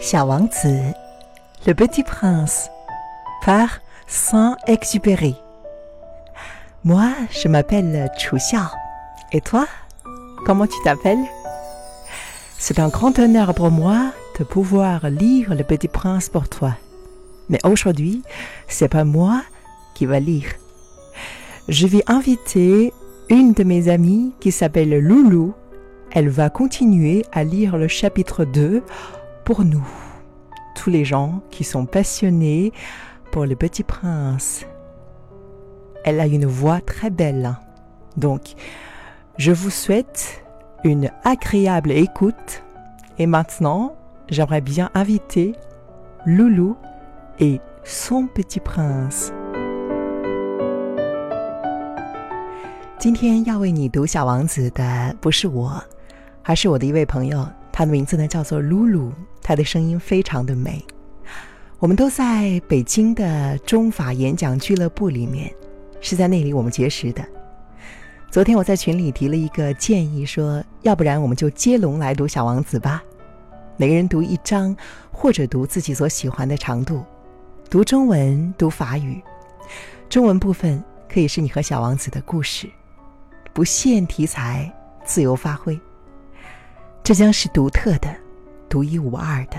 小王子，Le Petit Prince, par Saint-Exupéry. Moi, je m'appelle Chu Xiao. Et toi, comment tu t'appelles C'est un grand honneur pour moi de pouvoir lire Le Petit Prince pour toi. Mais aujourd'hui, c'est pas moi qui va lire. Je vais inviter une de mes amies qui s'appelle Loulou. Elle va continuer à lire le chapitre 2 pour nous, tous les gens qui sont passionnés pour le petit prince. Elle a une voix très belle. Donc, je vous souhaite une agréable écoute. Et maintenant, j'aimerais bien inviter Loulou et son petit prince. 今天要为你读《小王子》的不是我，而是我的一位朋友， 他的名字呢叫做露露，他的声音非常的美。我们都在北京的中法演讲俱乐部里面，是在那里我们结识的。昨天我在群里提了一个建议，说要不然我们就接龙来读《小王子》吧，每个人读一章，或者读自己所喜欢的长度，读中文，读法语。中文部分可以是你和小王子的故事。不限题材，自由发挥。这将是独特的、独一无二的，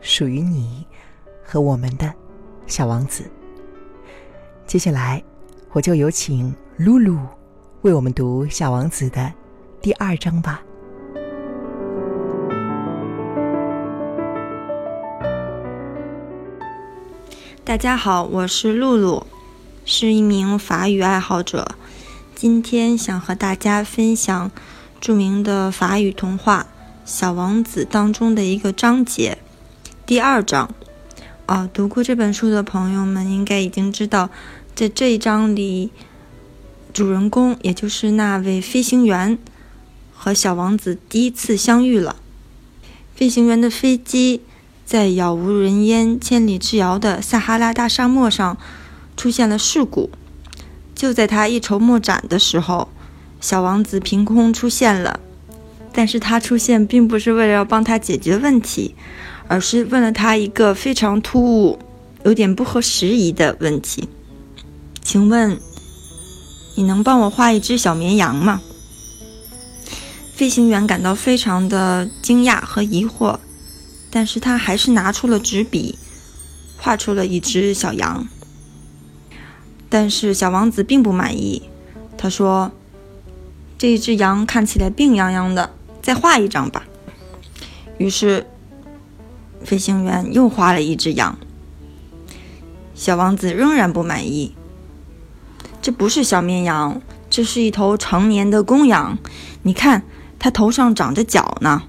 属于你和我们的小王子。接下来，我就有请露露为我们读《小王子》的第二章吧。大家好，我是露露，是一名法语爱好者。今天想和大家分享著名的法语童话《小王子》当中的一个章节，第二章。啊，读过这本书的朋友们应该已经知道，在这一章里，主人公也就是那位飞行员和小王子第一次相遇了。飞行员的飞机在杳无人烟、千里之遥的撒哈拉大沙漠上出现了事故。就在他一筹莫展的时候，小王子凭空出现了。但是他出现并不是为了要帮他解决问题，而是问了他一个非常突兀、有点不合时宜的问题：“请问，你能帮我画一只小绵羊吗？”飞行员感到非常的惊讶和疑惑，但是他还是拿出了纸笔，画出了一只小羊。但是小王子并不满意，他说：“这一只羊看起来病怏怏的，再画一张吧。”于是，飞行员又画了一只羊。小王子仍然不满意，这不是小绵羊，这是一头成年的公羊。你看，它头上长着角呢。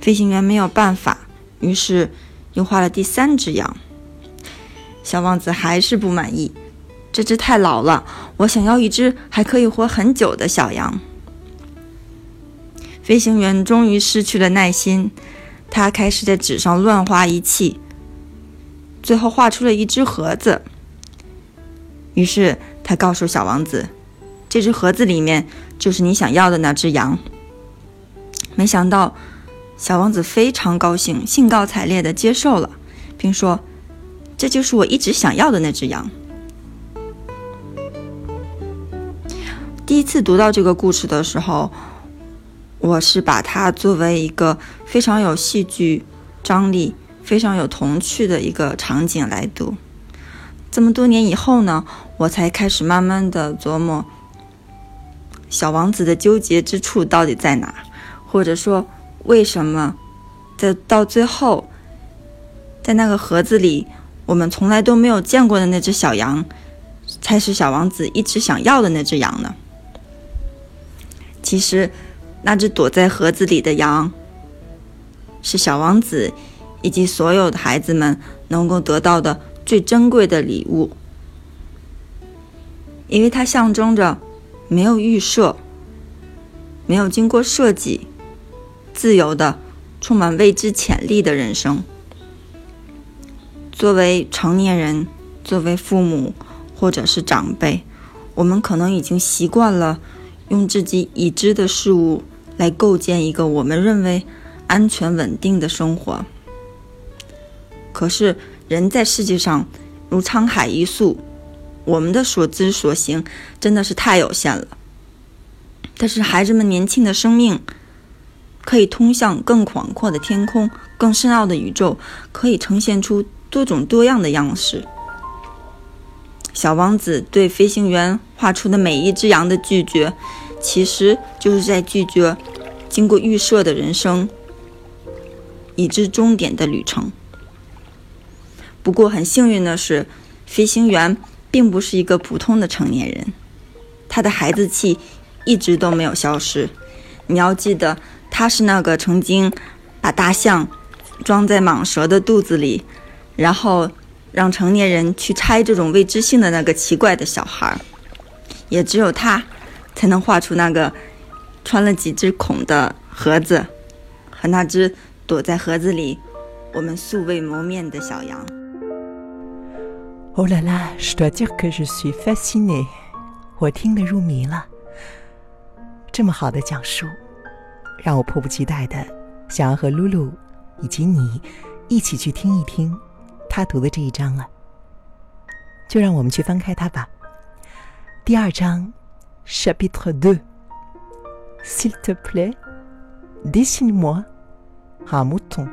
飞行员没有办法，于是又画了第三只羊。小王子还是不满意，这只太老了，我想要一只还可以活很久的小羊。飞行员终于失去了耐心，他开始在纸上乱画一气，最后画出了一只盒子。于是他告诉小王子，这只盒子里面就是你想要的那只羊。没想到，小王子非常高兴，兴高采烈地接受了，并说。这就是我一直想要的那只羊。第一次读到这个故事的时候，我是把它作为一个非常有戏剧张力、非常有童趣的一个场景来读。这么多年以后呢，我才开始慢慢的琢磨小王子的纠结之处到底在哪，或者说为什么在到最后，在那个盒子里。我们从来都没有见过的那只小羊，才是小王子一直想要的那只羊呢。其实，那只躲在盒子里的羊，是小王子以及所有的孩子们能够得到的最珍贵的礼物，因为它象征着没有预设、没有经过设计、自由的、充满未知潜力的人生。作为成年人，作为父母或者是长辈，我们可能已经习惯了用自己已知的事物来构建一个我们认为安全稳定的生活。可是人在世界上如沧海一粟，我们的所知所行真的是太有限了。但是孩子们年轻的生命可以通向更广阔的天空、更深奥的宇宙，可以呈现出多种多样的样式。小王子对飞行员画出的每一只羊的拒绝，其实就是在拒绝经过预设的人生，已至终点的旅程。不过很幸运的是，飞行员并不是一个普通的成年人，他的孩子气一直都没有消失。你要记得，他是那个曾经把大象装在蟒蛇的肚子里，然后让成年人去拆这种未知性的那个奇怪的小孩。也只有他，才能画出那个穿了几只孔的盒子，和那只躲在盒子里我们素未谋面的小羊。Oh là là, je dois dire que je suis fasciné，我听得入迷了。这么好的讲述，让我迫不及待的想要和露露以及你一起去听一听他读的这一章了，就让我们去翻开它吧。第二章，Chapitre deux. S'il te plaît, dessine-moi un mouton.